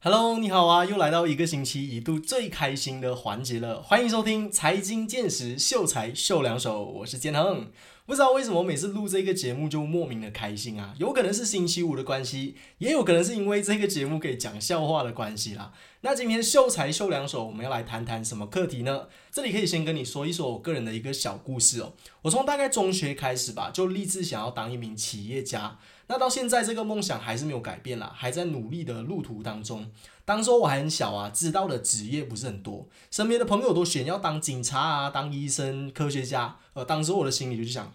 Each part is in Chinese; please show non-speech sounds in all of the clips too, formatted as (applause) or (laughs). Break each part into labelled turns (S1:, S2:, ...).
S1: Hello，你好啊，又来到一个星期一度最开心的环节了，欢迎收听财经见识，秀才秀两手，我是建恒。不知道为什么每次录这个节目就莫名的开心啊，有可能是星期五的关系，也有可能是因为这个节目可以讲笑话的关系啦。那今天秀才秀两手，我们要来谈谈什么课题呢？这里可以先跟你说一说我个人的一个小故事哦。我从大概中学开始吧，就立志想要当一名企业家。那到现在这个梦想还是没有改变啦，还在努力的路途当中。当时我还很小啊，知道的职业不是很多，身边的朋友都选要当警察啊、当医生、科学家。呃，当时我的心里就想，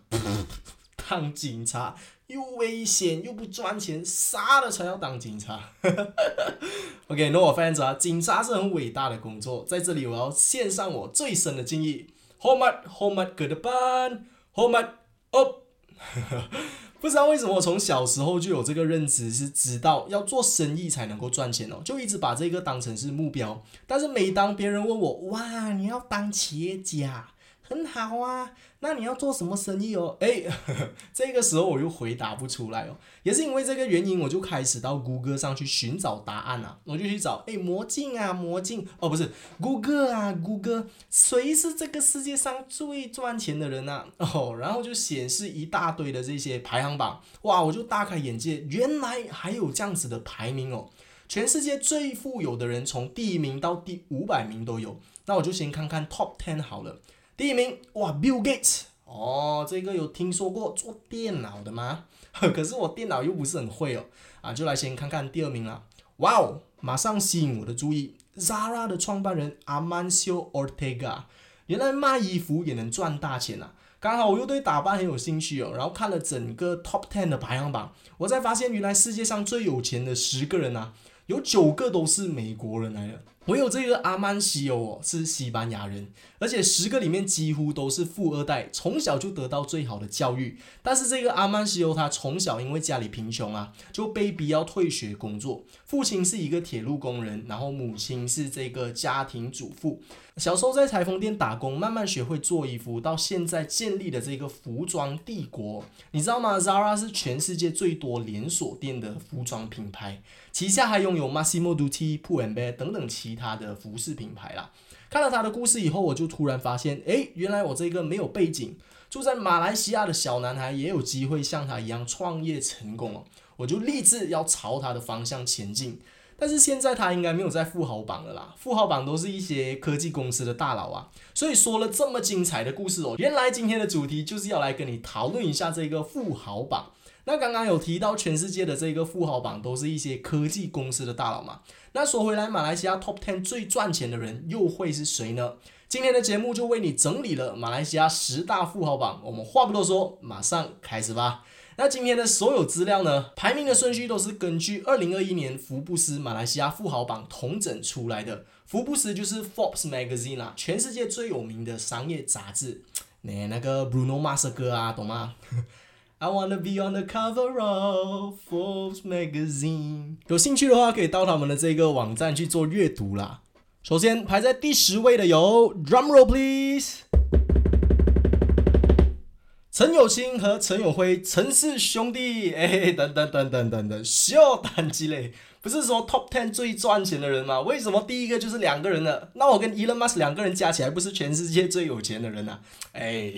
S1: (laughs) 当警察又危险又不赚钱，杀了才要当警察。(laughs) OK，那我 fans 啊，警察是很伟大的工作，在这里我要献上我最深的敬意。Home at home at good 班，Home at up。(laughs) 不知道为什么我从小时候就有这个认知，是知道要做生意才能够赚钱哦，就一直把这个当成是目标。但是每当别人问我，哇，你要当企业家？很好啊，那你要做什么生意哦？哎，(laughs) 这个时候我又回答不出来哦，也是因为这个原因，我就开始到谷歌上去寻找答案啊，我就去找，哎，魔镜啊，魔镜，哦，不是，谷歌啊，谷歌，谁是这个世界上最赚钱的人呢？哦，然后就显示一大堆的这些排行榜，哇，我就大开眼界，原来还有这样子的排名哦，全世界最富有的人从第一名到第五百名都有，那我就先看看 Top Ten 好了。第一名，哇，Bill Gates，哦，这个有听说过做电脑的吗？呵 (laughs) 可是我电脑又不是很会哦，啊，就来先看看第二名了。哇哦，马上吸引我的注意，Zara 的创办人 Amancio Ortega，原来卖衣服也能赚大钱啊！刚好我又对打扮很有兴趣哦，然后看了整个 Top Ten 的排行榜，我才发现原来世界上最有钱的十个人啊，有九个都是美国人来的。唯有这个阿曼西欧哦，是西班牙人，而且十个里面几乎都是富二代，从小就得到最好的教育。但是这个阿曼西欧他从小因为家里贫穷啊，就被逼要退学工作。父亲是一个铁路工人，然后母亲是这个家庭主妇。小时候在裁缝店打工，慢慢学会做衣服，到现在建立的这个服装帝国。你知道吗？Zara 是全世界最多连锁店的服装品牌，旗下还拥有 Massimo Dutti、Pull&Bear 等等其他的服饰品牌啦。看了他的故事以后，我就突然发现，诶，原来我这个没有背景、住在马来西亚的小男孩，也有机会像他一样创业成功哦。我就立志要朝他的方向前进。但是现在他应该没有在富豪榜了啦，富豪榜都是一些科技公司的大佬啊。所以说了这么精彩的故事哦，原来今天的主题就是要来跟你讨论一下这个富豪榜。那刚刚有提到全世界的这个富豪榜都是一些科技公司的大佬嘛？那说回来，马来西亚 Top Ten 最赚钱的人又会是谁呢？今天的节目就为你整理了马来西亚十大富豪榜。我们话不多说，马上开始吧。那今天的所有资料呢？排名的顺序都是根据二零二一年福布斯马来西亚富豪榜统整出来的。福布斯就是 Forbes Magazine 啦，全世界最有名的商业杂志。那 (tsk) 那个 Bruno Mars 歌啊，懂吗？(laughs) I wanna be on the cover of Forbes Magazine。有兴趣的话，可以到他们的这个网站去做阅读啦。首先排在第十位的有 Drum Roll Please。陈友清和陈友辉，陈氏兄弟，(laughs) 哎，等等等等等等，小胆鸡嘞，不是说 top ten 最赚钱的人吗？为什么第一个就是两个人呢？那我跟 Elon Musk 两个人加起来，不是全世界最有钱的人呐？哎，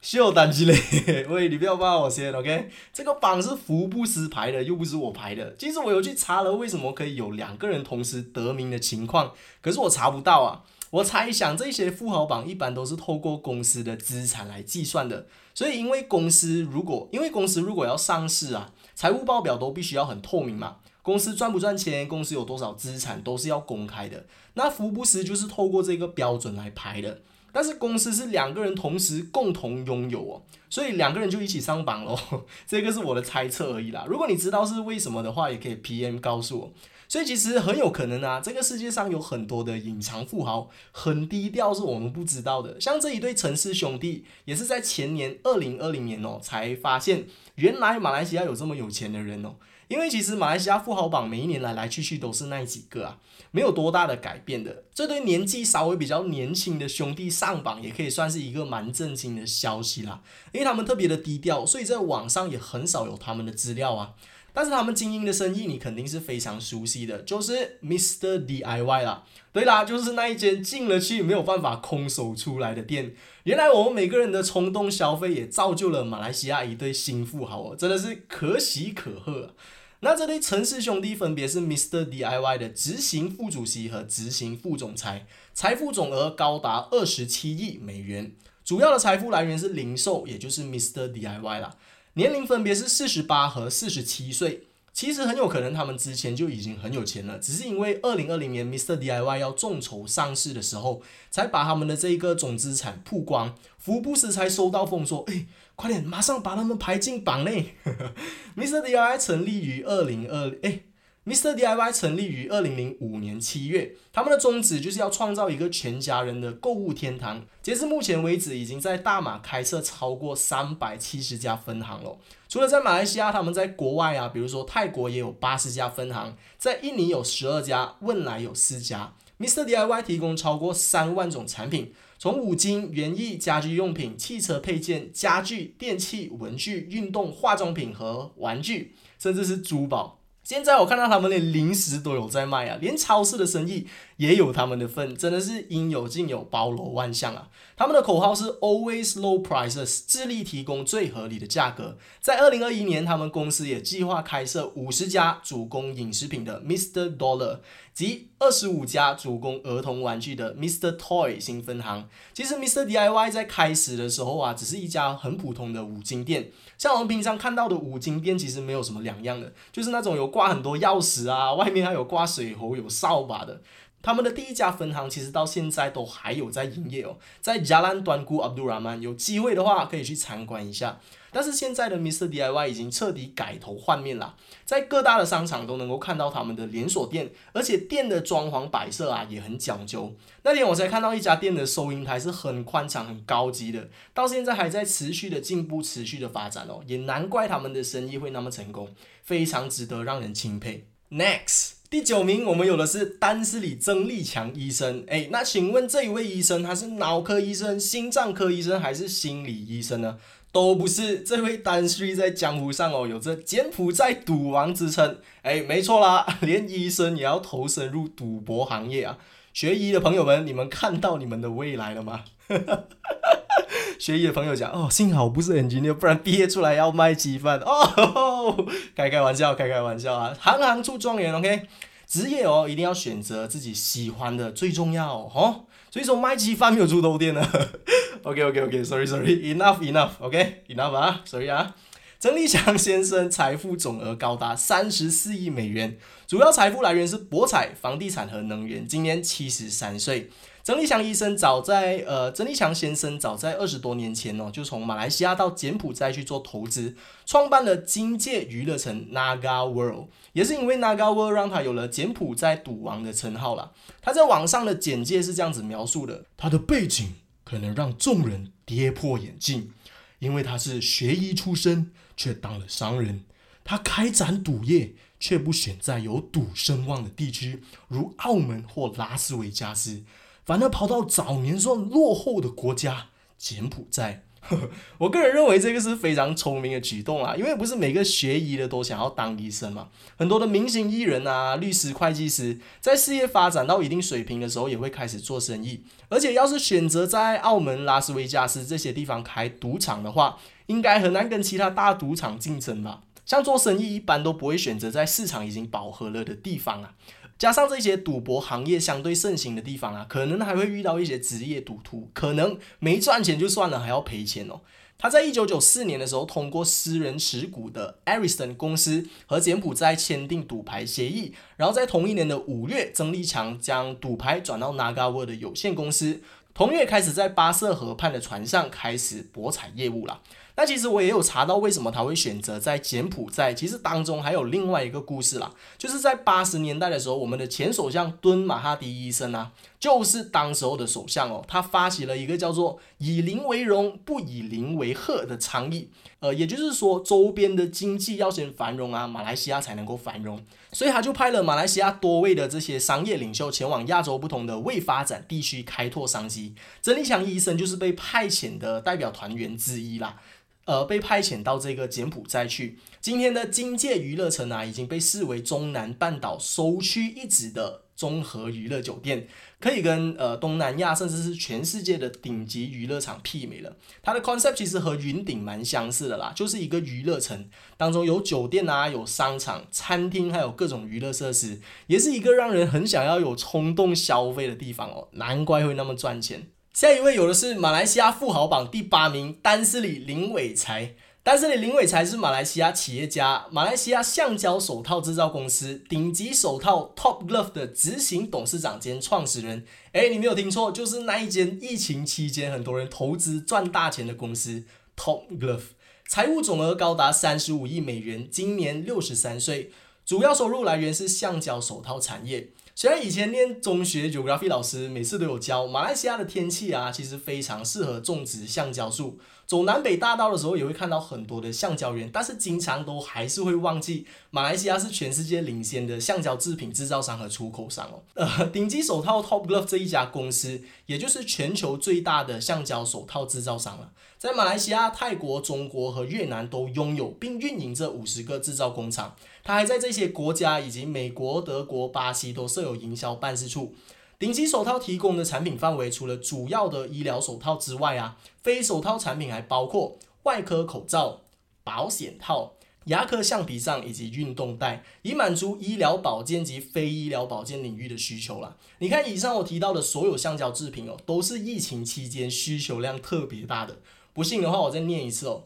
S1: 小胆鸡嘞，喂，你不要骂我先，OK？这个榜是福布斯排的，又不是我排的。其实我有去查了，为什么可以有两个人同时得名的情况，可是我查不到啊。我猜想这些富豪榜一般都是透过公司的资产来计算的，所以因为公司如果因为公司如果要上市啊，财务报表都必须要很透明嘛，公司赚不赚钱，公司有多少资产都是要公开的。那福布斯就是透过这个标准来排的，但是公司是两个人同时共同拥有哦，所以两个人就一起上榜喽。(laughs) 这个是我的猜测而已啦，如果你知道是为什么的话，也可以 PM 告诉我。所以其实很有可能啊，这个世界上有很多的隐藏富豪，很低调，是我们不知道的。像这一对陈氏兄弟，也是在前年二零二零年哦，才发现原来马来西亚有这么有钱的人哦。因为其实马来西亚富豪榜每一年来来去去都是那几个啊，没有多大的改变的。这对年纪稍微比较年轻的兄弟上榜，也可以算是一个蛮震惊的消息啦。因为他们特别的低调，所以在网上也很少有他们的资料啊。但是他们经营的生意你肯定是非常熟悉的，就是 Mr DIY 啦。对啦，就是那一间进了去没有办法空手出来的店。原来我们每个人的冲动消费也造就了马来西亚一对新富豪哦，真的是可喜可贺。那这对陈氏兄弟分别是 Mr DIY 的执行副主席和执行副总裁，财富总额高达二十七亿美元，主要的财富来源是零售，也就是 Mr DIY 啦。年龄分别是四十八和四十七岁。其实很有可能他们之前就已经很有钱了，只是因为二零二零年 Mr DIY 要众筹上市的时候，才把他们的这一个总资产曝光，福布斯才收到风说，哎，快点，马上把他们排进榜内。(laughs) Mr DIY 成立于二零二，哎。Mr. DIY 成立于二零零五年七月，他们的宗旨就是要创造一个全家人的购物天堂。截至目前为止，已经在大马开设超过三百七十家分行了。除了在马来西亚，他们在国外啊，比如说泰国也有八十家分行，在印尼有十二家，汶莱有四家。Mr. DIY 提供超过三万种产品，从五金、园艺、家居用品、汽车配件、家具、电器、文具、运动、化妆品和玩具，甚至是珠宝。现在我看到他们连零食都有在卖啊，连超市的生意也有他们的份，真的是应有尽有，包罗万象啊！他们的口号是 Always Low Prices，致力提供最合理的价格。在二零二一年，他们公司也计划开设五十家主攻饮食品的 Mr Dollar。及二十五家主攻儿童玩具的 Mr. Toy 新分行。其实 Mr. DIY 在开始的时候啊，只是一家很普通的五金店，像我们平常看到的五金店，其实没有什么两样的，就是那种有挂很多钥匙啊，外面还有挂水壶、有扫把的。他们的第一家分行其实到现在都还有在营业哦，在加兰端古 Abdul Rahman，有机会的话可以去参观一下。但是现在的 Mr DIY 已经彻底改头换面了，在各大的商场都能够看到他们的连锁店，而且店的装潢摆设啊也很讲究。那天我才看到一家店的收银台是很宽敞、很高级的，到现在还在持续的进步、持续的发展哦，也难怪他们的生意会那么成功，非常值得让人钦佩。Next，第九名我们有的是丹斯里曾立强医生，哎，那请问这一位医生他是脑科医生、心脏科医生还是心理医生呢？都不是，这位丹斯在江湖上哦，有着柬埔寨赌王之称。哎，没错啦，(laughs) 连医生也要投身入赌博行业啊！学医的朋友们，你们看到你们的未来了吗？(laughs) 学医的朋友讲哦，幸好不是 engineer，不然毕业出来要卖鸡饭 (laughs) 哦。开开玩笑，开开玩笑啊！行行出状元，OK。职业哦，一定要选择自己喜欢的，最重要哦。所以说卖鸡饭没有猪头店呢。(laughs) OK OK OK，Sorry Sorry，Enough Enough，OK，Enough 啊，Sorry 啊。曾立强先生财富总额高达三十四亿美元，主要财富来源是博彩、房地产和能源。今年七十三岁。曾立强医生早在呃，曾立强先生早在二十多年前哦，就从马来西亚到柬埔寨去做投资，创办了金界娱乐城 Naga World，也是因为 Naga World 让他有了柬埔寨赌王的称号了。他在网上的简介是这样子描述的：他的背景可能让众人跌破眼镜，因为他是学医出身，却当了商人。他开展赌业，却不选在有赌声望的地区，如澳门或拉斯维加斯。反而跑到早年算落后的国家柬埔寨，(laughs) 我个人认为这个是非常聪明的举动啊，因为不是每个学医的都想要当医生嘛。很多的明星艺人啊、律师、会计师，在事业发展到一定水平的时候，也会开始做生意。而且要是选择在澳门、拉斯维加斯这些地方开赌场的话，应该很难跟其他大赌场竞争吧？像做生意，一般都不会选择在市场已经饱和了的地方啊。加上这些赌博行业相对盛行的地方啊，可能还会遇到一些职业赌徒，可能没赚钱就算了，还要赔钱哦。他在一九九四年的时候，通过私人持股的 Ariston 公司和柬埔寨签订赌牌协议，然后在同一年的五月，曾立强将赌牌转到 Naga World 的有限公司，同月开始在巴色河畔的船上开始博彩业务了。那其实我也有查到为什么他会选择在柬埔寨，其实当中还有另外一个故事啦，就是在八十年代的时候，我们的前首相敦马哈迪医生啊，就是当时候的首相哦，他发起了一个叫做“以邻为荣，不以邻为贺”的倡议，呃，也就是说周边的经济要先繁荣啊，马来西亚才能够繁荣，所以他就派了马来西亚多位的这些商业领袖前往亚洲不同的未发展地区开拓商机，曾立强医生就是被派遣的代表团员之一啦。呃，被派遣到这个柬埔寨去。今天的金界娱乐城啊，已经被视为中南半岛首屈一指的综合娱乐酒店，可以跟呃东南亚甚至是全世界的顶级娱乐场媲美了。它的 concept 其实和云顶蛮相似的啦，就是一个娱乐城当中有酒店啊，有商场、餐厅，还有各种娱乐设施，也是一个让人很想要有冲动消费的地方哦。难怪会那么赚钱。下一位有的是马来西亚富豪榜第八名丹斯里林伟才。丹斯里林伟才是马来西亚企业家，马来西亚橡胶手套制造公司顶级手套 Top Glove 的执行董事长兼创始人。哎，你没有听错，就是那一间疫情期间很多人投资赚大钱的公司 Top Glove。财务总额高达三十五亿美元，今年六十三岁，主要收入来源是橡胶手套产业。虽然以前念中学 geography 老师每次都有教，马来西亚的天气啊，其实非常适合种植橡胶树。走南北大道的时候，也会看到很多的橡胶园，但是经常都还是会忘记，马来西亚是全世界领先的橡胶制品制造商和出口商哦。呃，顶级手套 Top Glove 这一家公司，也就是全球最大的橡胶手套制造商了，在马来西亚、泰国、中国和越南都拥有并运营着五十个制造工厂。它还在这些国家以及美国、德国、巴西都设有营销办事处。顶级手套提供的产品范围，除了主要的医疗手套之外啊，非手套产品还包括外科口罩、保险套、牙科橡皮杖以及运动带，以满足医疗保健及非医疗保健领域的需求了。你看，以上我提到的所有橡胶制品哦，都是疫情期间需求量特别大的。不信的话，我再念一次哦：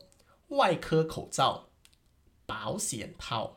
S1: 外科口罩、保险套、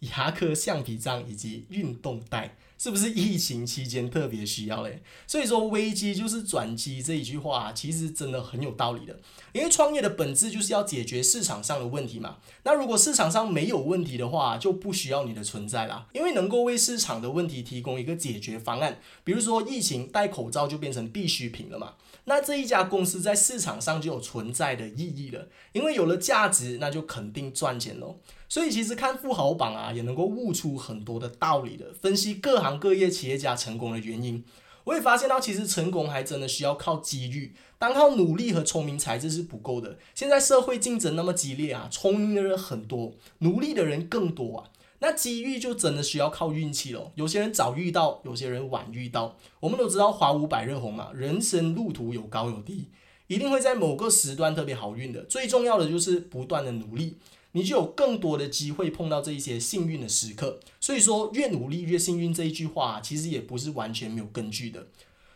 S1: 牙科橡皮章以及运动带。是不是疫情期间特别需要嘞？所以说危机就是转机这一句话，其实真的很有道理的。因为创业的本质就是要解决市场上的问题嘛。那如果市场上没有问题的话，就不需要你的存在啦。因为能够为市场的问题提供一个解决方案，比如说疫情戴口罩就变成必需品了嘛。那这一家公司在市场上就有存在的意义了。因为有了价值，那就肯定赚钱喽。所以其实看富豪榜啊，也能够悟出很多的道理的。分析各行各业企业家成功的原因，我也发现到，其实成功还真的需要靠机遇，单靠努力和聪明才智是不够的。现在社会竞争那么激烈啊，聪明的人很多，努力的人更多啊，那机遇就真的需要靠运气喽。有些人早遇到，有些人晚遇到。我们都知道华五百日红嘛，人生路途有高有低，一定会在某个时段特别好运的。最重要的就是不断的努力。你就有更多的机会碰到这一些幸运的时刻，所以说越努力越幸运这一句话其实也不是完全没有根据的。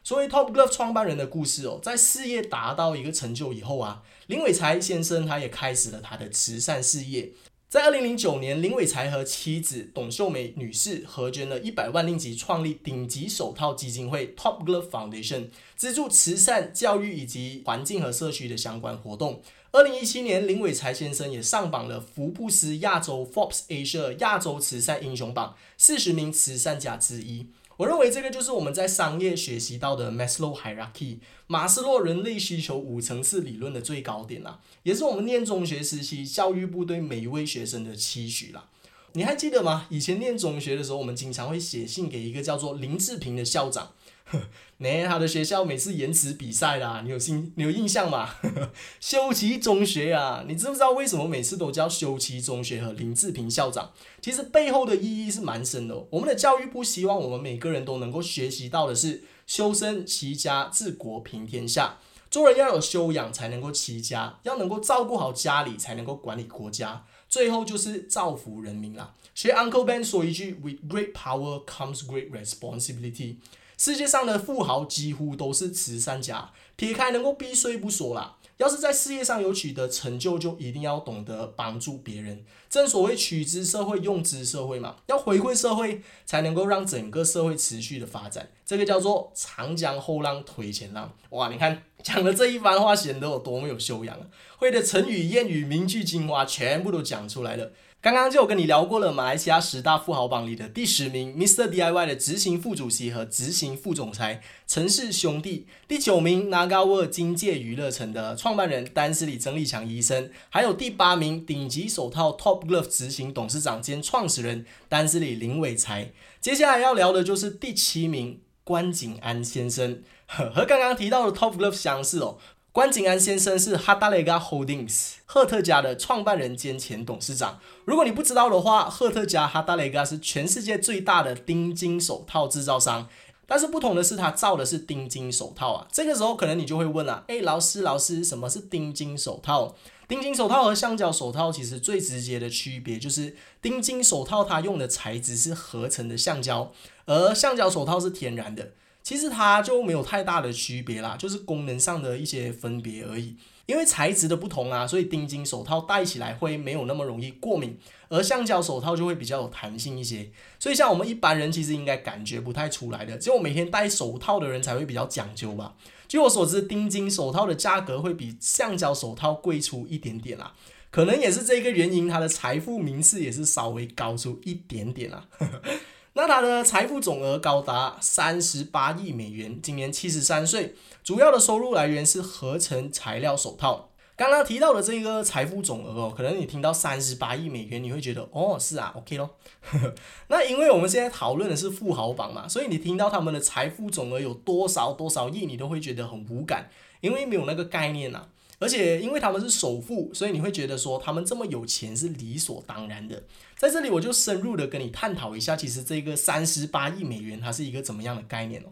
S1: 所谓 Top Glove 创办人的故事哦，在事业达到一个成就以后啊，林伟才先生他也开始了他的慈善事业。在二零零九年，林伟才和妻子董秀梅女士合捐了一百万令吉，创立顶级手套基金会 Top Glove Foundation，资助慈善、教育以及环境和社区的相关活动。二零一七年，林伟才先生也上榜了福布斯亚洲 Forbes Asia 亚洲慈善英雄榜四十名慈善家之一。我认为这个就是我们在商业学习到的 Maslow Hierarchy 马斯洛人类需求五层次理论的最高点啦，也是我们念中学时期教育部对每一位学生的期许啦。你还记得吗？以前念中学的时候，我们经常会写信给一个叫做林志平的校长。(laughs) 那他的学校每次延迟比赛啦，你有心你有印象吗？(laughs) 修齐中学啊，你知不知道为什么每次都叫修齐中学和林志平校长？其实背后的意义是蛮深的。我们的教育部希望我们每个人都能够学习到的是修身齐家治国平天下。做人要有修养才能够齐家，要能够照顾好家里才能够管理国家，最后就是造福人民啦。学 Uncle Ben 说一句：With great power comes great responsibility。世界上的富豪几乎都是慈善家，撇开能够避税不说啦，要是在事业上有取得成就，就一定要懂得帮助别人。正所谓取之社会，用之社会嘛，要回馈社会，才能够让整个社会持续的发展。这个叫做长江后浪推前浪。哇，你看讲的这一番话，显得有多么有修养啊！会的成语、谚语、名句精华，全部都讲出来了。刚刚就有跟你聊过了，马来西亚十大富豪榜里的第十名，Mr DIY 的执行副主席和执行副总裁陈氏兄弟；第九名，拿高沃金界娱乐城的创办人丹斯里曾立强医生；还有第八名，顶级手套 Top Glove 执行董事长兼创始人丹斯里林伟才。接下来要聊的就是第七名关景安先生，和刚刚提到的 Top Glove 相似哦。关景安先生是哈达雷加 Holdings 赫特家的创办人兼前董事长。如果你不知道的话，赫特家哈达雷加是全世界最大的钉金手套制造商。但是不同的是，他造的是钉金手套啊。这个时候可能你就会问了，哎，老师，老师，什么是钉金手套？钉金手套和橡胶手套其实最直接的区别就是，钉金手套它用的材质是合成的橡胶，而橡胶手套是天然的。其实它就没有太大的区别啦，就是功能上的一些分别而已。因为材质的不同啊，所以钉金手套戴起来会没有那么容易过敏，而橡胶手套就会比较有弹性一些。所以像我们一般人其实应该感觉不太出来的，只有每天戴手套的人才会比较讲究吧。据我所知，钉金手套的价格会比橡胶手套贵出一点点啦，可能也是这个原因，它的财富名次也是稍微高出一点点啦。(laughs) 那他的财富总额高达三十八亿美元，今年七十三岁，主要的收入来源是合成材料手套。刚刚提到的这个财富总额哦，可能你听到三十八亿美元，你会觉得哦是啊，OK 咯。(laughs) 那因为我们现在讨论的是富豪榜嘛，所以你听到他们的财富总额有多少多少亿，你都会觉得很无感，因为没有那个概念呐。而且因为他们是首富，所以你会觉得说他们这么有钱是理所当然的。在这里我就深入的跟你探讨一下，其实这个三十八亿美元它是一个怎么样的概念哦？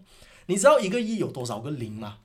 S1: 你知道一个亿有多少个零吗？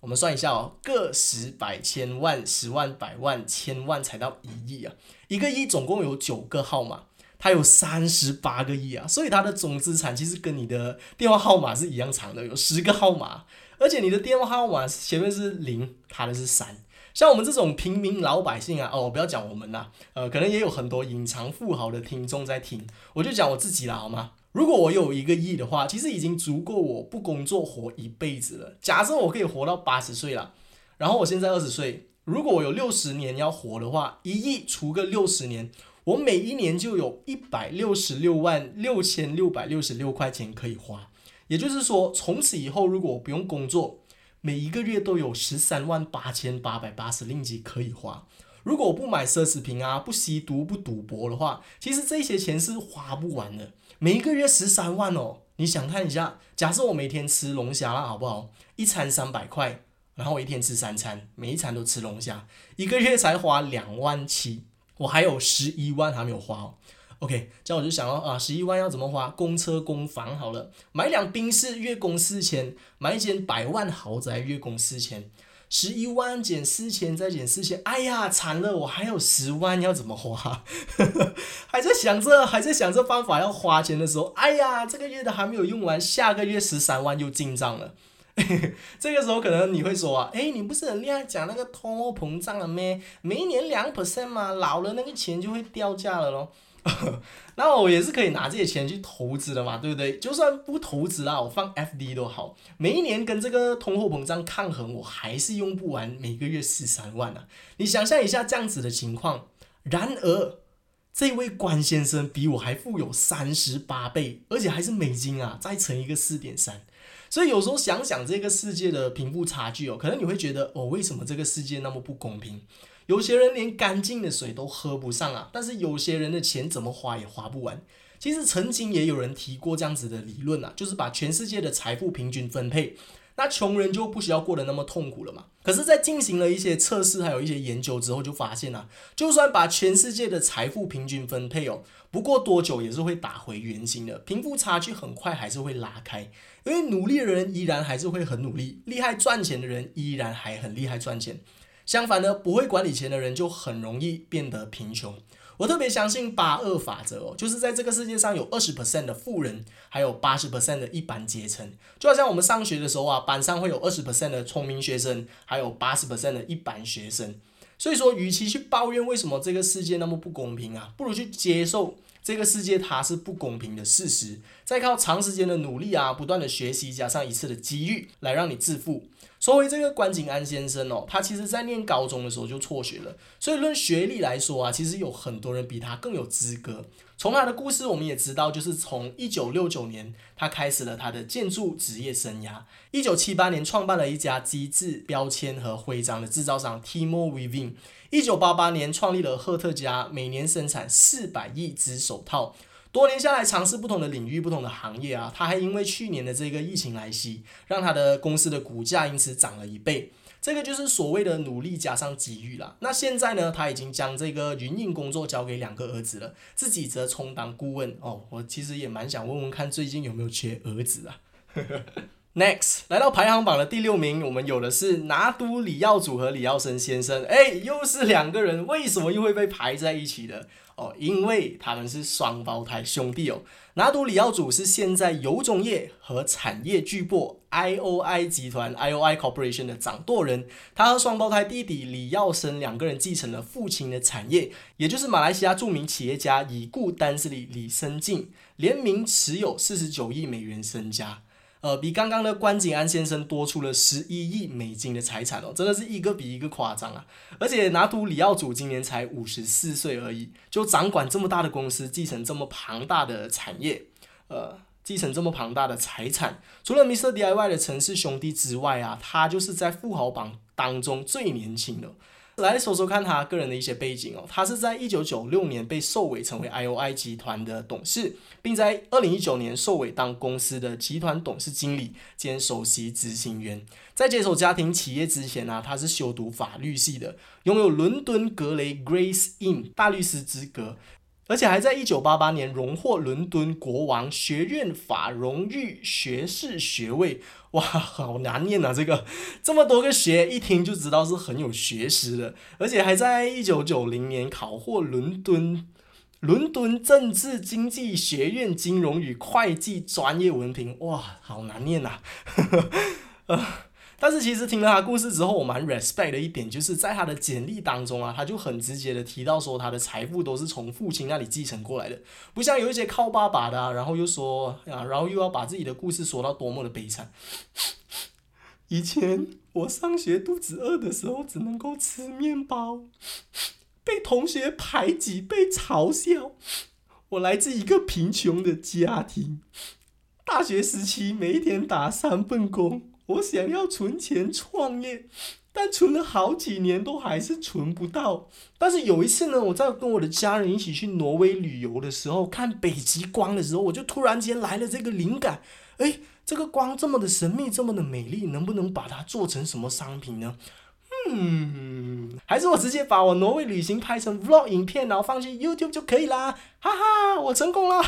S1: 我们算一下哦，个十百千万十万百万千万才到一亿啊！一个亿总共有九个号码，它有三十八个亿啊，所以它的总资产其实跟你的电话号码是一样长的，有十个号码，而且你的电话号码前面是零，它的是三。像我们这种平民老百姓啊，哦，不要讲我们啦，呃，可能也有很多隐藏富豪的听众在听，我就讲我自己啦，好吗？如果我有一个亿的话，其实已经足够我不工作活一辈子了。假设我可以活到八十岁了，然后我现在二十岁，如果我有六十年要活的话，一亿除个六十年，我每一年就有一百六十六万六千六百六十六块钱可以花。也就是说，从此以后，如果我不用工作，每一个月都有十三万八千八百八十令吉可以花。如果我不买奢侈品啊，不吸毒，不赌博的话，其实这些钱是花不完的。每一个月十三万哦，你想看一下，假设我每天吃龙虾了，好不好？一餐三百块，然后我一天吃三餐，每一餐都吃龙虾，一个月才花两万七，我还有十一万还没有花哦。OK，这样我就想到啊，十一万要怎么花？公车公房好了，买辆宾士月供四千，买一间百万豪宅月供四千，十一万减四千再减四千，哎呀，惨了，我还有十万要怎么花？(laughs) 还在想着，还在想着办法要花钱的时候，哎呀，这个月的还没有用完，下个月十三万又进账了。(laughs) 这个时候可能你会说啊，哎，你不是很厉害讲那个通货膨胀了咩？每一年两 percent 嘛，老了那个钱就会掉价了咯。(laughs) 那我也是可以拿这些钱去投资的嘛，对不对？就算不投资啦，我放 FD 都好，每一年跟这个通货膨胀抗衡，我还是用不完每个月十三万啊！你想象一下这样子的情况。然而，这位关先生比我还富有三十八倍，而且还是美金啊，再乘一个四点三。所以有时候想想这个世界的贫富差距哦，可能你会觉得哦，为什么这个世界那么不公平？有些人连干净的水都喝不上啊，但是有些人的钱怎么花也花不完。其实曾经也有人提过这样子的理论啊，就是把全世界的财富平均分配，那穷人就不需要过得那么痛苦了嘛。可是，在进行了一些测试还有一些研究之后，就发现啊，就算把全世界的财富平均分配哦，不过多久也是会打回原形的，贫富差距很快还是会拉开，因为努力的人依然还是会很努力，厉害赚钱的人依然还很厉害赚钱。相反呢，不会管理钱的人就很容易变得贫穷。我特别相信八二法则哦，就是在这个世界上有二十 percent 的富人，还有八十 percent 的一般阶层。就好像我们上学的时候啊，班上会有二十 percent 的聪明学生，还有八十 percent 的一般学生。所以说，与其去抱怨为什么这个世界那么不公平啊，不如去接受这个世界它是不公平的事实，再靠长时间的努力啊，不断的学习，加上一次的机遇，来让你致富。说回这个关景安先生哦，他其实在念高中的时候就辍学了，所以论学历来说啊，其实有很多人比他更有资格。从他的故事我们也知道，就是从一九六九年他开始了他的建筑职业生涯，一九七八年创办了一家机制标签和徽章的制造商 Timo Weaving，一九八八年创立了赫特家，每年生产四百亿只手套。多年下来，尝试不同的领域、不同的行业啊，他还因为去年的这个疫情来袭，让他的公司的股价因此涨了一倍。这个就是所谓的努力加上机遇啦。那现在呢，他已经将这个运营工作交给两个儿子了，自己则充当顾问。哦，我其实也蛮想问问看，最近有没有缺儿子啊呵呵 (laughs)？Next，来到排行榜的第六名，我们有的是拿督李耀祖和李耀生先生。哎，又是两个人，为什么又会被排在一起的？哦，因为他们是双胞胎兄弟哦。拿督李耀祖是现在油种业和产业巨擘 IOI 集团 IOI Corporation 的掌舵人，他和双胞胎弟弟李耀生两个人继承了父亲的产业，也就是马来西亚著名企业家已故丹斯里李生进，联名持有四十九亿美元身家。呃，比刚刚的关景安先生多出了十一亿美金的财产哦，真的是一个比一个夸张啊！而且拿督李奥祖今年才五十四岁而已，就掌管这么大的公司，继承这么庞大的产业，呃，继承这么庞大的财产，除了 Mr. DIY 的城市兄弟之外啊，他就是在富豪榜当中最年轻的。来说说看他个人的一些背景哦，他是在一九九六年被授委成为 IOI 集团的董事，并在二零一九年授委当公司的集团董事经理兼首席执行员。在接手家庭企业之前呢，他是修读法律系的，拥有伦敦格雷 Grace Inn 大律师资格。而且还在一九八八年荣获伦敦国王学院法荣誉学士学位，(laughs) 哇，好难念啊！这个这么多个学，一听就知道是很有学识的。而且还在一九九零年考获伦敦伦敦政治经济学院金融与会计专业文凭，哇，好难念呐！(laughs) 但是其实听了他故事之后，我蛮 respect 的一点，就是在他的简历当中啊，他就很直接的提到说，他的财富都是从父亲那里继承过来的，不像有一些靠爸爸的，然后又说啊，然后又要把自己的故事说到多么的悲惨。以前我上学肚子饿的时候，只能够吃面包，被同学排挤，被嘲笑。我来自一个贫穷的家庭，大学时期每一天打三份工。我想要存钱创业，但存了好几年都还是存不到。但是有一次呢，我在跟我的家人一起去挪威旅游的时候，看北极光的时候，我就突然间来了这个灵感。哎，这个光这么的神秘，这么的美丽，能不能把它做成什么商品呢？嗯，还是我直接把我挪威旅行拍成 vlog 影片，然后放去 YouTube 就可以啦。哈哈，我成功了。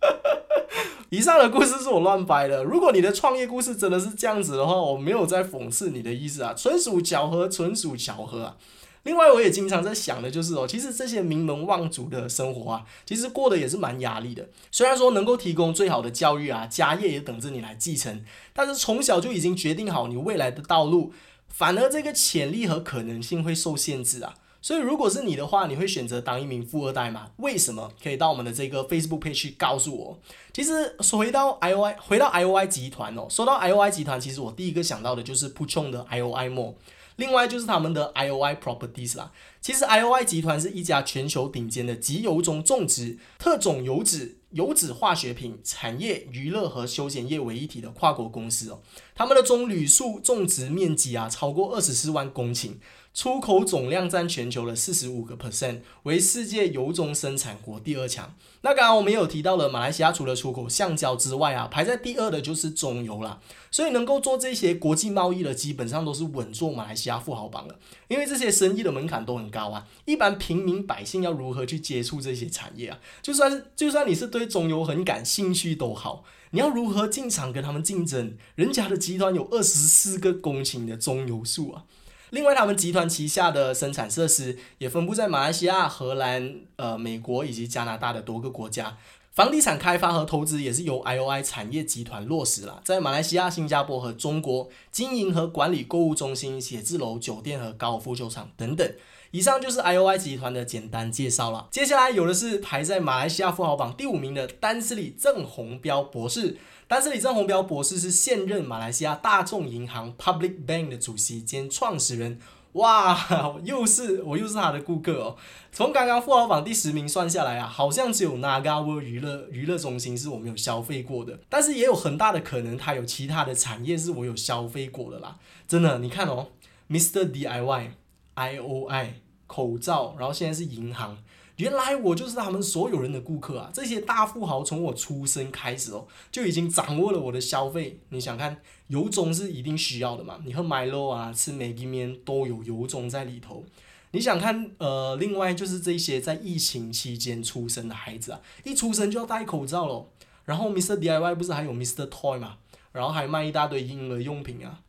S1: (laughs) 以上的故事是我乱掰的。如果你的创业故事真的是这样子的话，我没有在讽刺你的意思啊，纯属巧合，纯属巧合啊。另外，我也经常在想的就是哦，其实这些名门望族的生活啊，其实过得也是蛮压力的。虽然说能够提供最好的教育啊，家业也等着你来继承，但是从小就已经决定好你未来的道路，反而这个潜力和可能性会受限制啊。所以，如果是你的话，你会选择当一名富二代吗？为什么？可以到我们的这个 Facebook page 告诉我。其实，回到 IOI，回到 IOI 集团哦。说到 IOI 集团，其实我第一个想到的就是 Puchong 的 IOI Mall，另外就是他们的 IOI Properties 啦。其实，IOI 集团是一家全球顶尖的集油中种植、特种油脂、油脂化学品产业、娱乐和休闲业为一体的跨国公司哦。他们的棕榈树种植面积啊，超过二十四万公顷。出口总量占全球的四十五个 percent，为世界油中生产国第二强。那刚刚我们也有提到了，马来西亚除了出口橡胶之外啊，排在第二的就是中油啦。所以能够做这些国际贸易的，基本上都是稳坐马来西亚富豪榜了。因为这些生意的门槛都很高啊，一般平民百姓要如何去接触这些产业啊？就算就算你是对中油很感兴趣都好，你要如何进场跟他们竞争？人家的集团有二十四个公顷的中油树啊。另外，他们集团旗下的生产设施也分布在马来西亚、荷兰、呃、美国以及加拿大的多个国家。房地产开发和投资也是由 IOI 产业集团落实了，在马来西亚、新加坡和中国经营和管理购物中心、写字楼、酒店和高尔夫球场等等。以上就是 IOI 集团的简单介绍了。接下来有的是排在马来西亚富豪榜第五名的丹斯里郑红标博士。丹斯里郑红标博士是现任马来西亚大众银行 Public Bank 的主席兼创始人。哇，又是我又是他的顾客哦。从刚刚富豪榜第十名算下来啊，好像只有 Naga World 娱乐娱乐中心是我没有消费过的，但是也有很大的可能，它有其他的产业是我有消费过的啦。真的，你看哦 Mister DIY、IOI 口罩，然后现在是银行。原来我就是他们所有人的顾客啊！这些大富豪从我出生开始哦，就已经掌握了我的消费。你想看油种是一定需要的嘛？你喝 Milo 啊，吃美吉面都有油种在里头。你想看呃，另外就是这些在疫情期间出生的孩子啊，一出生就要戴口罩咯。然后 Mister DIY 不是还有 Mister Toy 嘛？然后还卖一大堆婴儿用品啊。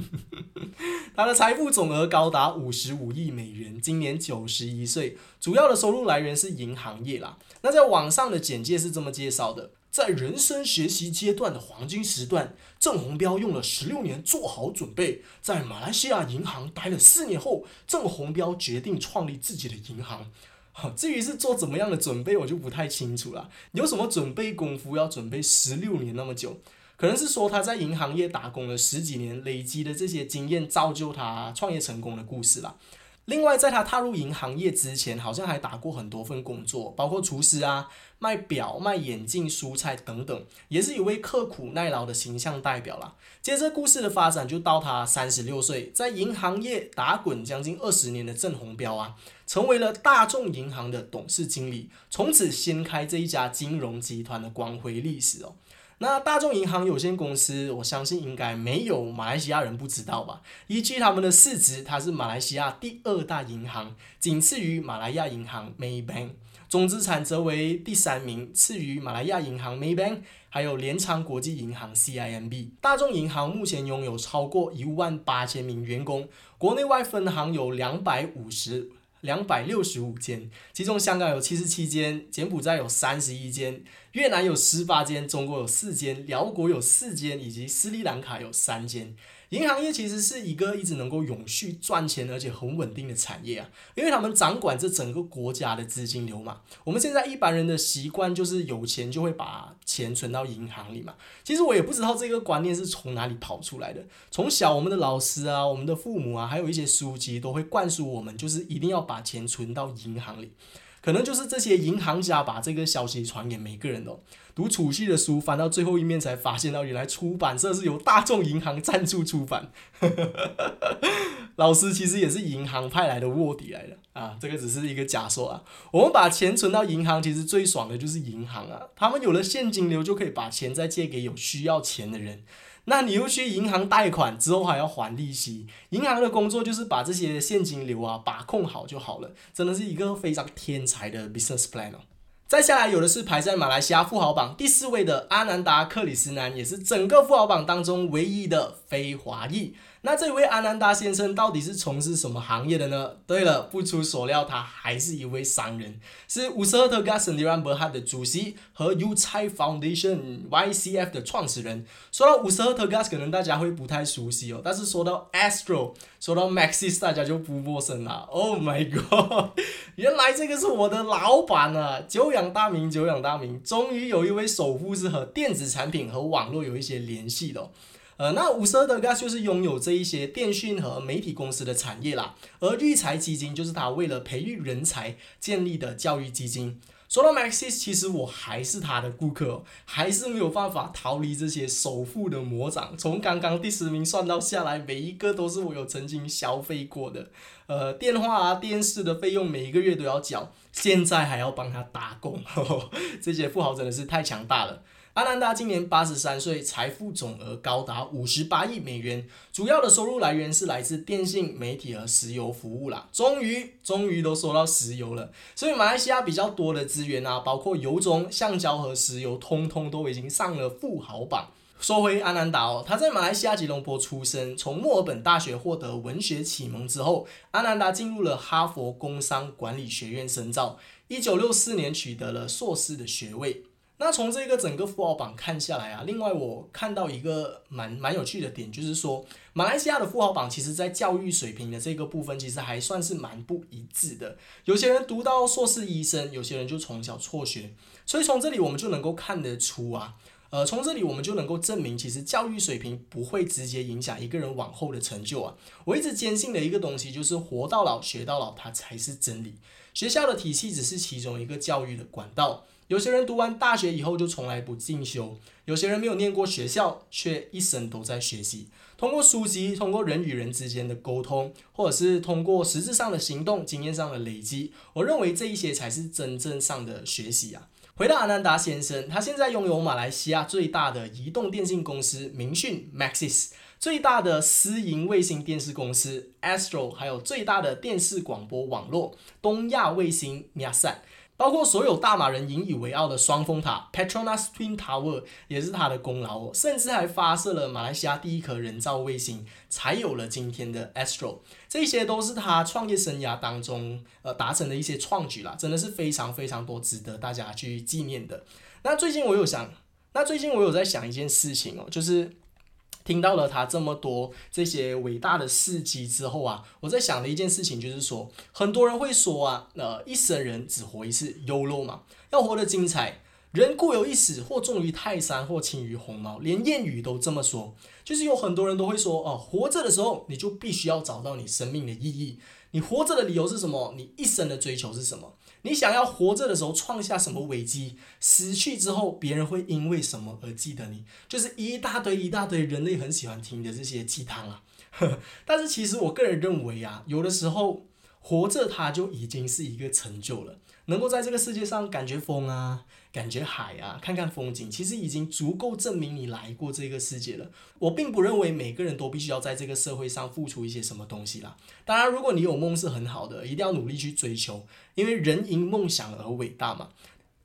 S1: (laughs) 他的财富总额高达五十五亿美元，今年九十一岁，主要的收入来源是银行业啦。那在网上的简介是这么介绍的：在人生学习阶段的黄金时段，郑红标用了十六年做好准备，在马来西亚银行待了四年后，郑红标决定创立自己的银行。好至于是做怎么样的准备，我就不太清楚了。有什么准备功夫要准备十六年那么久？可能是说他在银行业打工了十几年，累积的这些经验造就他创业成功的故事啦。另外，在他踏入银行业之前，好像还打过很多份工作，包括厨师啊、卖表、卖眼镜、蔬菜等等，也是一位刻苦耐劳的形象代表啦。接着，故事的发展就到他三十六岁，在银行业打滚将近二十年的郑红标啊，成为了大众银行的董事经理，从此掀开这一家金融集团的光辉历史哦。那大众银行有限公司，我相信应该没有马来西亚人不知道吧？依据他们的市值，它是马来西亚第二大银行，仅次于马来亚银行 Maybank，总资产则为第三名，次于马来亚银行 Maybank，还有联昌国际银行 CIMB。大众银行目前拥有超过一万八千名员工，国内外分行有两百五十。两百六十五间，其中香港有七十七间，柬埔寨有三十一间，越南有十八间，中国有四间，辽国有四间，以及斯里兰卡有三间。银行业其实是一个一直能够永续赚钱而且很稳定的产业啊，因为他们掌管这整个国家的资金流嘛。我们现在一般人的习惯就是有钱就会把钱存到银行里嘛。其实我也不知道这个观念是从哪里跑出来的。从小我们的老师啊、我们的父母啊，还有一些书籍都会灌输我们，就是一定要把钱存到银行里。可能就是这些银行家把这个消息传给每个人哦。读储蓄的书，翻到最后一面才发现到，原来出版社是由大众银行赞助出版。(laughs) 老师其实也是银行派来的卧底来的啊，这个只是一个假说啊。我们把钱存到银行，其实最爽的就是银行啊，他们有了现金流，就可以把钱再借给有需要钱的人。那你又去银行贷款之后还要还利息，银行的工作就是把这些现金流啊把控好就好了，真的是一个非常天才的 business plan 哦。再下来有的是排在马来西亚富豪榜第四位的阿南达克里斯南，也是整个富豪榜当中唯一的非华裔。那这位阿南达先生到底是从事什么行业的呢？对了，不出所料，他还是一位商人，是乌斯特加森迪兰伯哈的主席和 U 菜 Foundation YCF 的创始人。说到乌斯特加斯，可能大家会不太熟悉哦，但是说到 Astro，说到 Maxis，大家就不陌生了。Oh my god，(laughs) 原来这个是我的老板啊！久仰大名，久仰大名，终于有一位首富是和电子产品和网络有一些联系的。呃，那五十二的 GA 就是拥有这一些电讯和媒体公司的产业啦，而育才基金就是他为了培育人才建立的教育基金。说到 Maxis，其实我还是他的顾客，还是没有办法逃离这些首富的魔掌。从刚刚第十名算到下来，每一个都是我有曾经消费过的。呃，电话啊、电视的费用每一个月都要缴，现在还要帮他打工，(laughs) 这些富豪真的是太强大了。阿南达今年八十三岁，财富总额高达五十八亿美元，主要的收入来源是来自电信、媒体和石油服务啦。终于，终于都说到石油了，所以马来西亚比较多的资源啊，包括油种、橡胶和石油，通通都已经上了富豪榜。说回阿南达哦，他在马来西亚吉隆坡出生，从墨尔本大学获得文学启蒙之后，阿南达进入了哈佛工商管理学院深造，一九六四年取得了硕士的学位。那从这个整个富豪榜看下来啊，另外我看到一个蛮蛮有趣的点，就是说马来西亚的富豪榜其实在教育水平的这个部分，其实还算是蛮不一致的。有些人读到硕士医生，有些人就从小辍学，所以从这里我们就能够看得出啊，呃，从这里我们就能够证明，其实教育水平不会直接影响一个人往后的成就啊。我一直坚信的一个东西就是活到老学到老，它才是真理。学校的体系只是其中一个教育的管道。有些人读完大学以后就从来不进修，有些人没有念过学校，却一生都在学习。通过书籍，通过人与人之间的沟通，或者是通过实质上的行动、经验上的累积，我认为这一些才是真正上的学习啊。回到阿南达先生，他现在拥有马来西亚最大的移动电信公司明讯 Maxis，最大的私营卫星电视公司 Astro，还有最大的电视广播网络东亚卫星 Miasan。包括所有大马人引以为傲的双峰塔 Petronas Twin Tower 也是他的功劳哦，甚至还发射了马来西亚第一颗人造卫星，才有了今天的 Astro。这些都是他创业生涯当中呃达成的一些创举啦，真的是非常非常多值得大家去纪念的。那最近我有想，那最近我有在想一件事情哦，就是。听到了他这么多这些伟大的事迹之后啊，我在想的一件事情就是说，很多人会说啊，呃，一生人只活一次，YOLO 嘛，要活得精彩。人固有一死，或重于泰山，或轻于鸿毛，连谚语都这么说。就是有很多人都会说，哦，活着的时候你就必须要找到你生命的意义。你活着的理由是什么？你一生的追求是什么？你想要活着的时候创下什么危机？死去之后别人会因为什么而记得你？就是一大堆一大堆人类很喜欢听的这些鸡汤啊。(laughs) 但是其实我个人认为啊，有的时候活着它就已经是一个成就了。能够在这个世界上感觉风啊，感觉海啊，看看风景，其实已经足够证明你来过这个世界了。我并不认为每个人都必须要在这个社会上付出一些什么东西啦。当然，如果你有梦是很好的，一定要努力去追求，因为人因梦想而伟大嘛。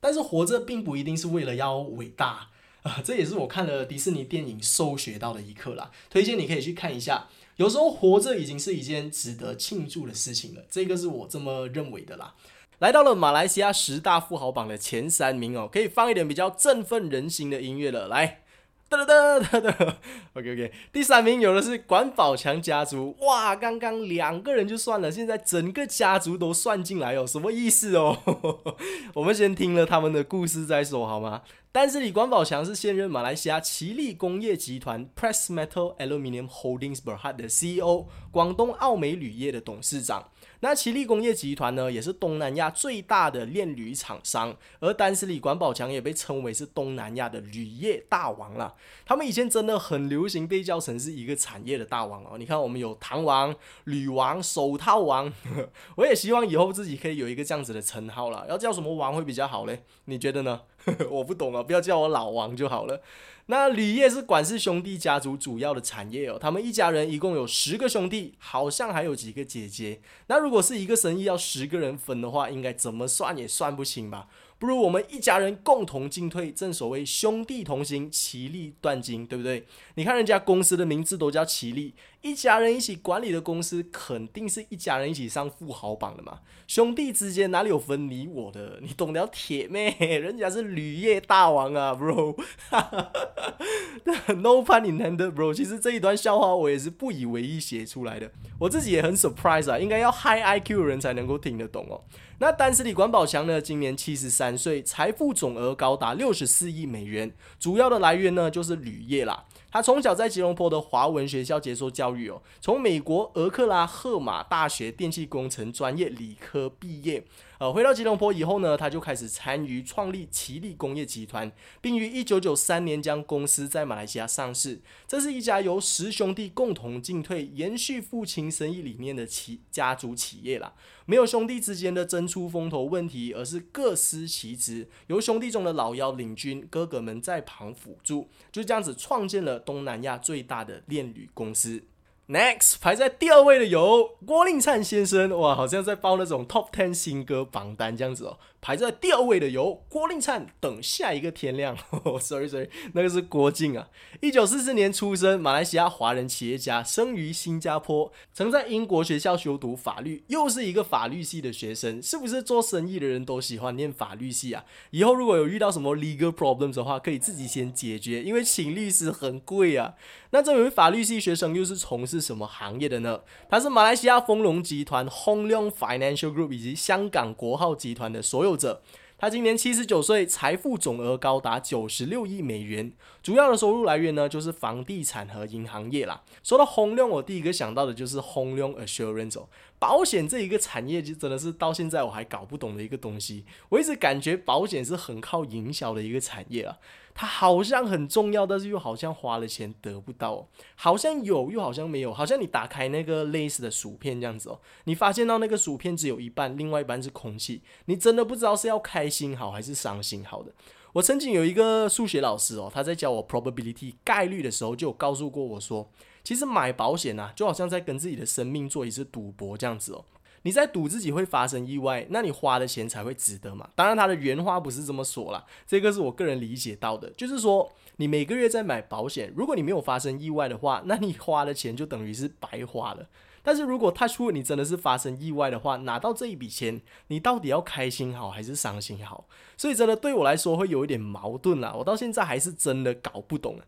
S1: 但是活着并不一定是为了要伟大啊，这也是我看了迪士尼电影收学到的一课啦。推荐你可以去看一下。有时候活着已经是一件值得庆祝的事情了，这个是我这么认为的啦。来到了马来西亚十大富豪榜的前三名哦，可以放一点比较振奋人心的音乐了。来，哒哒哒哒哒，OK OK。第三名有的是管宝强家族，哇，刚刚两个人就算了，现在整个家族都算进来哦，什么意思哦？(laughs) 我们先听了他们的故事再说好吗？丹斯里管宝强是现任马来西亚奇力工业集团 Press Metal Aluminium Holdings Berhad 的 CEO，广东澳美铝业的董事长。那奇力工业集团呢，也是东南亚最大的炼铝厂商，而丹斯里管宝强也被称为是东南亚的铝业大王了。他们以前真的很流行被叫成是一个产业的大王哦。你看，我们有糖王、铝王、手套王，(laughs) 我也希望以后自己可以有一个这样子的称号了。要叫什么王会比较好嘞？你觉得呢？(laughs) 我不懂啊，不要叫我老王就好了。那铝业是管氏兄弟家族主要的产业哦，他们一家人一共有十个兄弟，好像还有几个姐姐。那如果是一个生意要十个人分的话，应该怎么算也算不清吧？不如我们一家人共同进退，正所谓兄弟同心，其利断金，对不对？你看人家公司的名字都叫奇利。一家人一起管理的公司，肯定是一家人一起上富豪榜的嘛。兄弟之间哪里有分你我的？你懂得铁咩？(laughs) 人家是铝业大王啊，bro。哈 (laughs) 哈 No pun intended，bro。其实这一段笑话我也是不以为意写出来的，我自己也很 surprise 啊。应该要 high IQ 的人才能够听得懂哦。那丹斯里管宝强呢？今年七十三岁，财富总额高达六十四亿美元，主要的来源呢就是铝业啦。他从小在吉隆坡的华文学校接受教从美国俄克拉荷马大学电气工程专业理科毕业。呃，回到吉隆坡以后呢，他就开始参与创立奇力工业集团，并于一九九三年将公司在马来西亚上市。这是一家由十兄弟共同进退、延续父亲生意理念的企家族企业啦。没有兄弟之间的争出风头问题，而是各司其职，由兄弟中的老幺领军，哥哥们在旁辅助，就这样子创建了东南亚最大的炼铝公司。Next 排在第二位的有郭令灿先生，哇，好像在包那种 Top Ten 新歌榜单这样子哦。排在第二位的有郭令灿，等下一个天亮。(laughs) Sorry Sorry，那个是郭靖啊。一九四四年出生，马来西亚华人企业家，生于新加坡，曾在英国学校修读法律，又是一个法律系的学生。是不是做生意的人都喜欢念法律系啊？以后如果有遇到什么 legal problems 的话，可以自己先解决，因为请律师很贵啊。那这位法律系学生又是从事什么行业的呢？他是马来西亚丰隆集团 Hong Leong Financial Group 以及香港国浩集团的所有。者，他今年七十九岁，财富总额高达九十六亿美元，主要的收入来源呢就是房地产和银行业啦。说到 Hong Leong，我第一个想到的就是 Hong Leong Assurance。保险这一个产业就真的是到现在我还搞不懂的一个东西。我一直感觉保险是很靠营销的一个产业啊，它好像很重要，但是又好像花了钱得不到，好像有又好像没有，好像你打开那个类似的薯片这样子哦，你发现到那个薯片只有一半，另外一半是空气，你真的不知道是要开心好还是伤心好的。我曾经有一个数学老师哦，他在教我 probability 概率的时候，就告诉过我说。其实买保险啊，就好像在跟自己的生命做一次赌博这样子哦。你在赌自己会发生意外，那你花的钱才会值得嘛。当然，他的原话不是这么说啦，这个是我个人理解到的，就是说你每个月在买保险，如果你没有发生意外的话，那你花的钱就等于是白花了。但是如果他出你真的是发生意外的话，拿到这一笔钱，你到底要开心好还是伤心好？所以真的对我来说会有一点矛盾啦。我到现在还是真的搞不懂。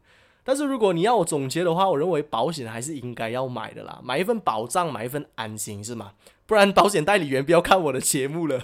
S1: 但是如果你要我总结的话，我认为保险还是应该要买的啦，买一份保障，买一份安心，是吗？不然保险代理员不要看我的节目了，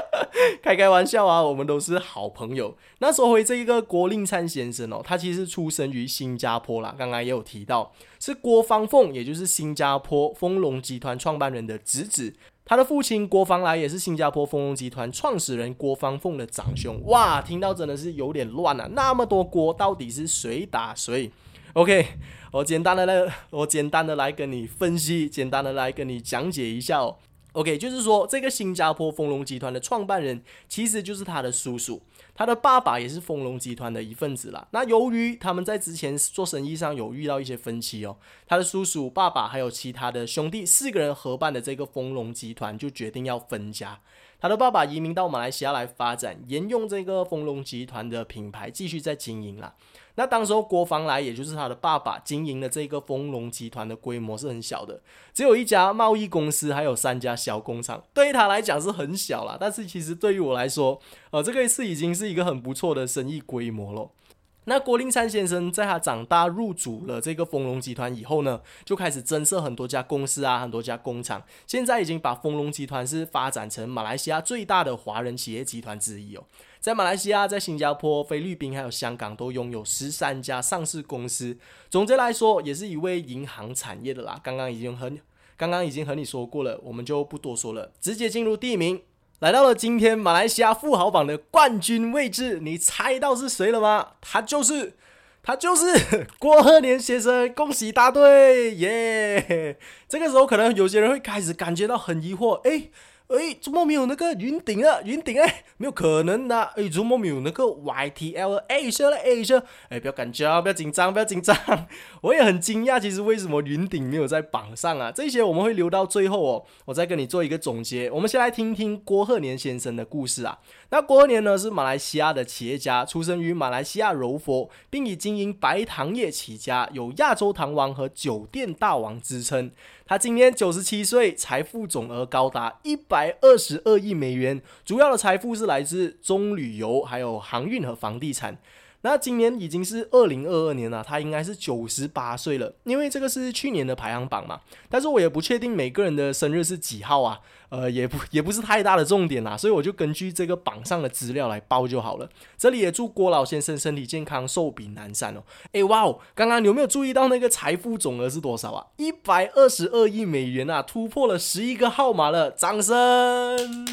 S1: (laughs) 开开玩笑啊，我们都是好朋友。那说回这一个郭令灿先生哦，他其实出生于新加坡啦，刚刚也有提到，是郭方凤，也就是新加坡丰隆集团创办人的侄子。他的父亲郭方来也是新加坡丰隆集团创始人郭方凤的长兄。哇，听到真的是有点乱啊！那么多锅，到底是谁打谁？OK，我简单的来，我简单的来跟你分析，简单的来跟你讲解一下哦。OK，就是说这个新加坡丰隆集团的创办人其实就是他的叔叔。他的爸爸也是丰隆集团的一份子啦。那由于他们在之前做生意上有遇到一些分歧哦，他的叔叔、爸爸还有其他的兄弟四个人合办的这个丰隆集团就决定要分家。他的爸爸移民到马来西亚来发展，沿用这个丰隆集团的品牌继续在经营啦。那当时候郭方来，也就是他的爸爸经营的这个丰隆集团的规模是很小的，只有一家贸易公司，还有三家小工厂，对于他来讲是很小啦。但是其实对于我来说，呃，这个是已经是一个很不错的生意规模了。那郭令灿先生在他长大入主了这个丰隆集团以后呢，就开始增设很多家公司啊，很多家工厂，现在已经把丰隆集团是发展成马来西亚最大的华人企业集团之一哦。在马来西亚、在新加坡、菲律宾还有香港都拥有十三家上市公司。总结来说，也是一位银行产业的啦。刚刚已经和刚刚已经和你说过了，我们就不多说了，直接进入第一名，来到了今天马来西亚富豪榜的冠军位置。你猜到是谁了吗？他就是，他就是 (laughs) 郭鹤年先生。恭喜答对，耶！这个时候可能有些人会开始感觉到很疑惑，诶。哎，怎么没有那个云顶啊？云顶哎，没有可能的。哎，怎么没有那个 YTL A 社了 A 社？哎，不要紧张，不要紧张，不要紧张。(laughs) 我也很惊讶，其实为什么云顶没有在榜上啊？这些我们会留到最后哦，我再跟你做一个总结。我们先来听听郭鹤年先生的故事啊。那郭鹤年呢是马来西亚的企业家，出生于马来西亚柔佛，并以经营白糖业起家，有亚洲糖王和酒店大王之称。他今年九十七岁，财富总额高达一百二十二亿美元，主要的财富是来自中旅游、还有航运和房地产。那今年已经是二零二二年了，他应该是九十八岁了，因为这个是去年的排行榜嘛。但是我也不确定每个人的生日是几号啊，呃，也不也不是太大的重点啦，所以我就根据这个榜上的资料来报就好了。这里也祝郭老先生身体健康，寿比南山哦。诶，哇哦，刚刚你有没有注意到那个财富总额是多少啊？一百二十二亿美元啊，突破了十一个号码了，掌声！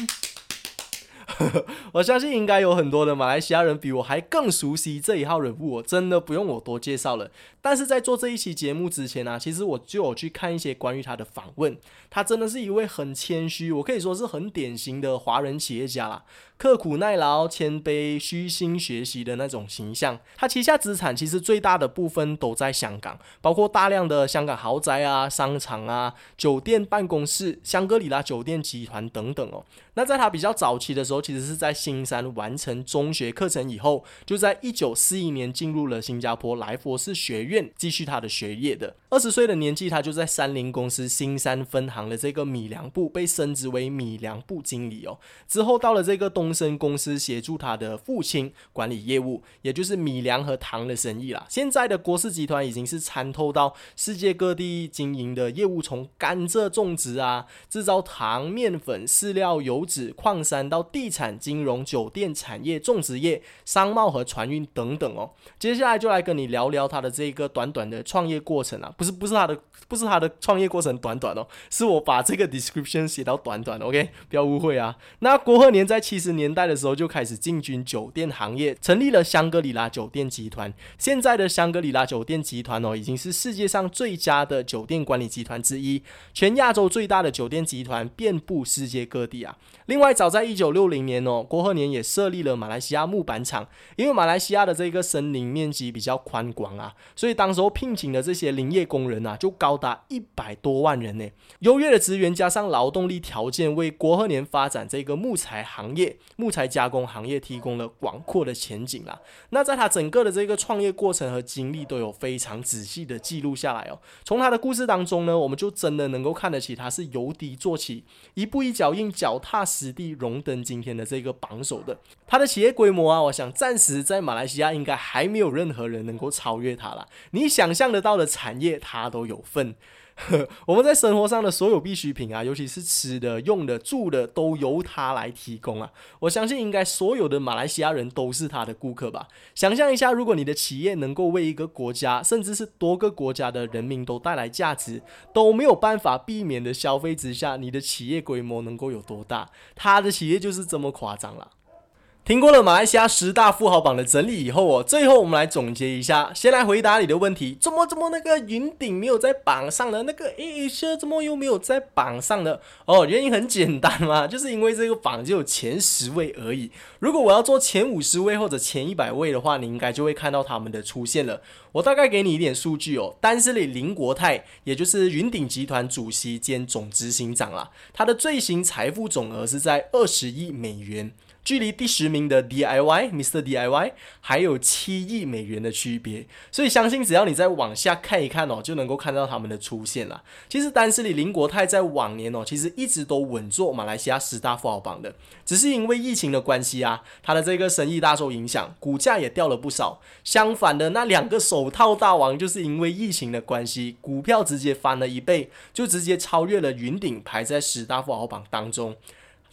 S1: (laughs) 我相信应该有很多的马来西亚人比我还更熟悉这一号人物，我真的不用我多介绍了。但是在做这一期节目之前呢，其实我就有去看一些关于他的访问。他真的是一位很谦虚，我可以说是很典型的华人企业家啦。刻苦耐劳、谦卑、虚心学习的那种形象。他旗下资产其实最大的部分都在香港，包括大量的香港豪宅啊、商场啊、酒店、办公室、香格里拉酒店集团等等哦。那在他比较早期的时候，其实是在新山完成中学课程以后，就在一九四一年进入了新加坡莱佛士学院继续他的学业的。二十岁的年纪，他就在三菱公司新山分行的这个米粮部被升职为米粮部经理哦。之后到了这个东。生公司协助他的父亲管理业务，也就是米粮和糖的生意啦。现在的郭氏集团已经是参透到世界各地经营的业务，从甘蔗种植啊、制造糖、面粉、饲料、油脂、矿山到地产、金融、酒店产业、种植业、商贸和船运等等哦。接下来就来跟你聊聊他的这个短短的创业过程啊，不是不是他的不是他的创业过程短短哦，是我把这个 description 写到短短，OK，不要误会啊。那郭鹤年在七十年代的时候就开始进军酒店行业，成立了香格里拉酒店集团。现在的香格里拉酒店集团哦，已经是世界上最佳的酒店管理集团之一，全亚洲最大的酒店集团，遍布世界各地啊。另外，早在一九六零年哦，郭鹤年也设立了马来西亚木板厂，因为马来西亚的这个森林面积比较宽广啊，所以当时候聘请的这些林业工人啊，就高达一百多万人呢。优越的资源加上劳动力条件，为郭鹤年发展这个木材行业、木材加工行业提供了广阔的前景啦。那在他整个的这个创业过程和经历都有非常仔细的记录下来哦。从他的故事当中呢，我们就真的能够看得起他是由低做起，一步一脚印，脚踏实地，荣登今天的这个榜首的。他的企业规模啊，我想暂时在马来西亚应该还没有任何人能够超越他了。你想象得到的产业，他都有份。(laughs) 我们在生活上的所有必需品啊，尤其是吃的、用的、住的，都由他来提供啊。我相信应该所有的马来西亚人都是他的顾客吧。想象一下，如果你的企业能够为一个国家，甚至是多个国家的人民都带来价值，都没有办法避免的消费之下，你的企业规模能够有多大？他的企业就是这么夸张了。听过了马来西亚十大富豪榜的整理以后哦，最后我们来总结一下。先来回答你的问题：怎么怎么那个云顶没有在榜上的那个 A 社怎么又没有在榜上的？哦，原因很简单嘛，(laughs) 就是因为这个榜只有前十位而已。如果我要做前五十位或者前一百位的话，你应该就会看到他们的出现了。我大概给你一点数据哦，丹斯里林国泰，也就是云顶集团主席兼总执行长啦，他的最新财富总额是在二十亿美元。距离第十名的 DIY Mr DIY 还有七亿美元的区别，所以相信只要你再往下看一看哦，就能够看到他们的出现了。其实丹斯里林国泰在往年哦，其实一直都稳坐马来西亚十大富豪榜的，只是因为疫情的关系啊，他的这个生意大受影响，股价也掉了不少。相反的，那两个手套大王就是因为疫情的关系，股票直接翻了一倍，就直接超越了云顶，排在十大富豪榜当中。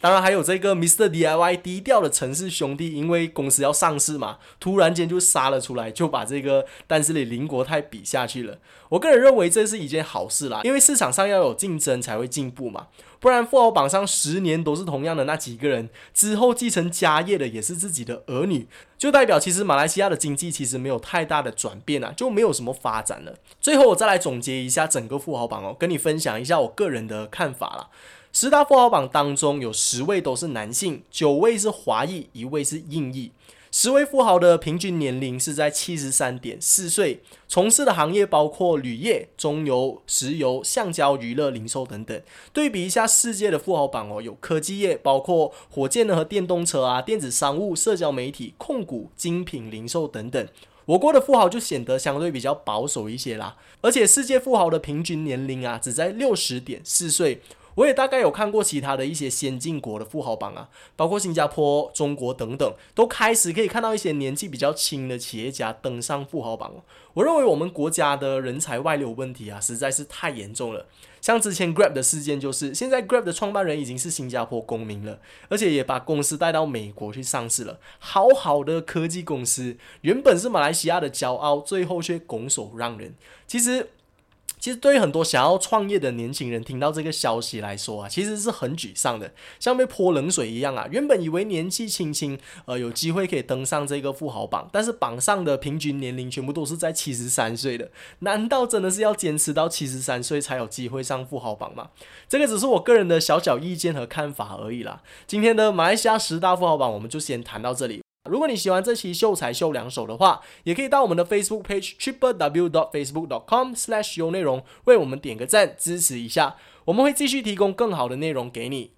S1: 当然还有这个 Mr DIY 低调的城市兄弟，因为公司要上市嘛，突然间就杀了出来，就把这个丹斯里林国泰比下去了。我个人认为这是一件好事啦，因为市场上要有竞争才会进步嘛，不然富豪榜上十年都是同样的那几个人，之后继承家业的也是自己的儿女，就代表其实马来西亚的经济其实没有太大的转变啊，就没有什么发展了。最后我再来总结一下整个富豪榜哦，跟你分享一下我个人的看法啦。十大富豪榜当中有十位都是男性，九位是华裔，一位是印裔。十位富豪的平均年龄是在七十三点四岁，从事的行业包括铝业、中油、石油、橡胶、娱乐、零售等等。对比一下世界的富豪榜哦，有科技业，包括火箭和电动车啊、电子商务、社交媒体、控股、精品零售等等。我国的富豪就显得相对比较保守一些啦，而且世界富豪的平均年龄啊，只在六十点四岁。我也大概有看过其他的一些先进国的富豪榜啊，包括新加坡、中国等等，都开始可以看到一些年纪比较轻的企业家登上富豪榜我认为我们国家的人才外流问题啊，实在是太严重了。像之前 Grab 的事件，就是现在 Grab 的创办人已经是新加坡公民了，而且也把公司带到美国去上市了。好好的科技公司，原本是马来西亚的骄傲，最后却拱手让人。其实。其实对于很多想要创业的年轻人，听到这个消息来说啊，其实是很沮丧的，像被泼冷水一样啊。原本以为年纪轻轻，呃，有机会可以登上这个富豪榜，但是榜上的平均年龄全部都是在七十三岁的，难道真的是要坚持到七十三岁才有机会上富豪榜吗？这个只是我个人的小小意见和看法而已啦。今天的马来西亚十大富豪榜，我们就先谈到这里。如果你喜欢这期秀才秀两手的话，也可以到我们的 Facebook page triple w dot facebook dot com slash 有内容为我们点个赞支持一下，我们会继续提供更好的内容给你。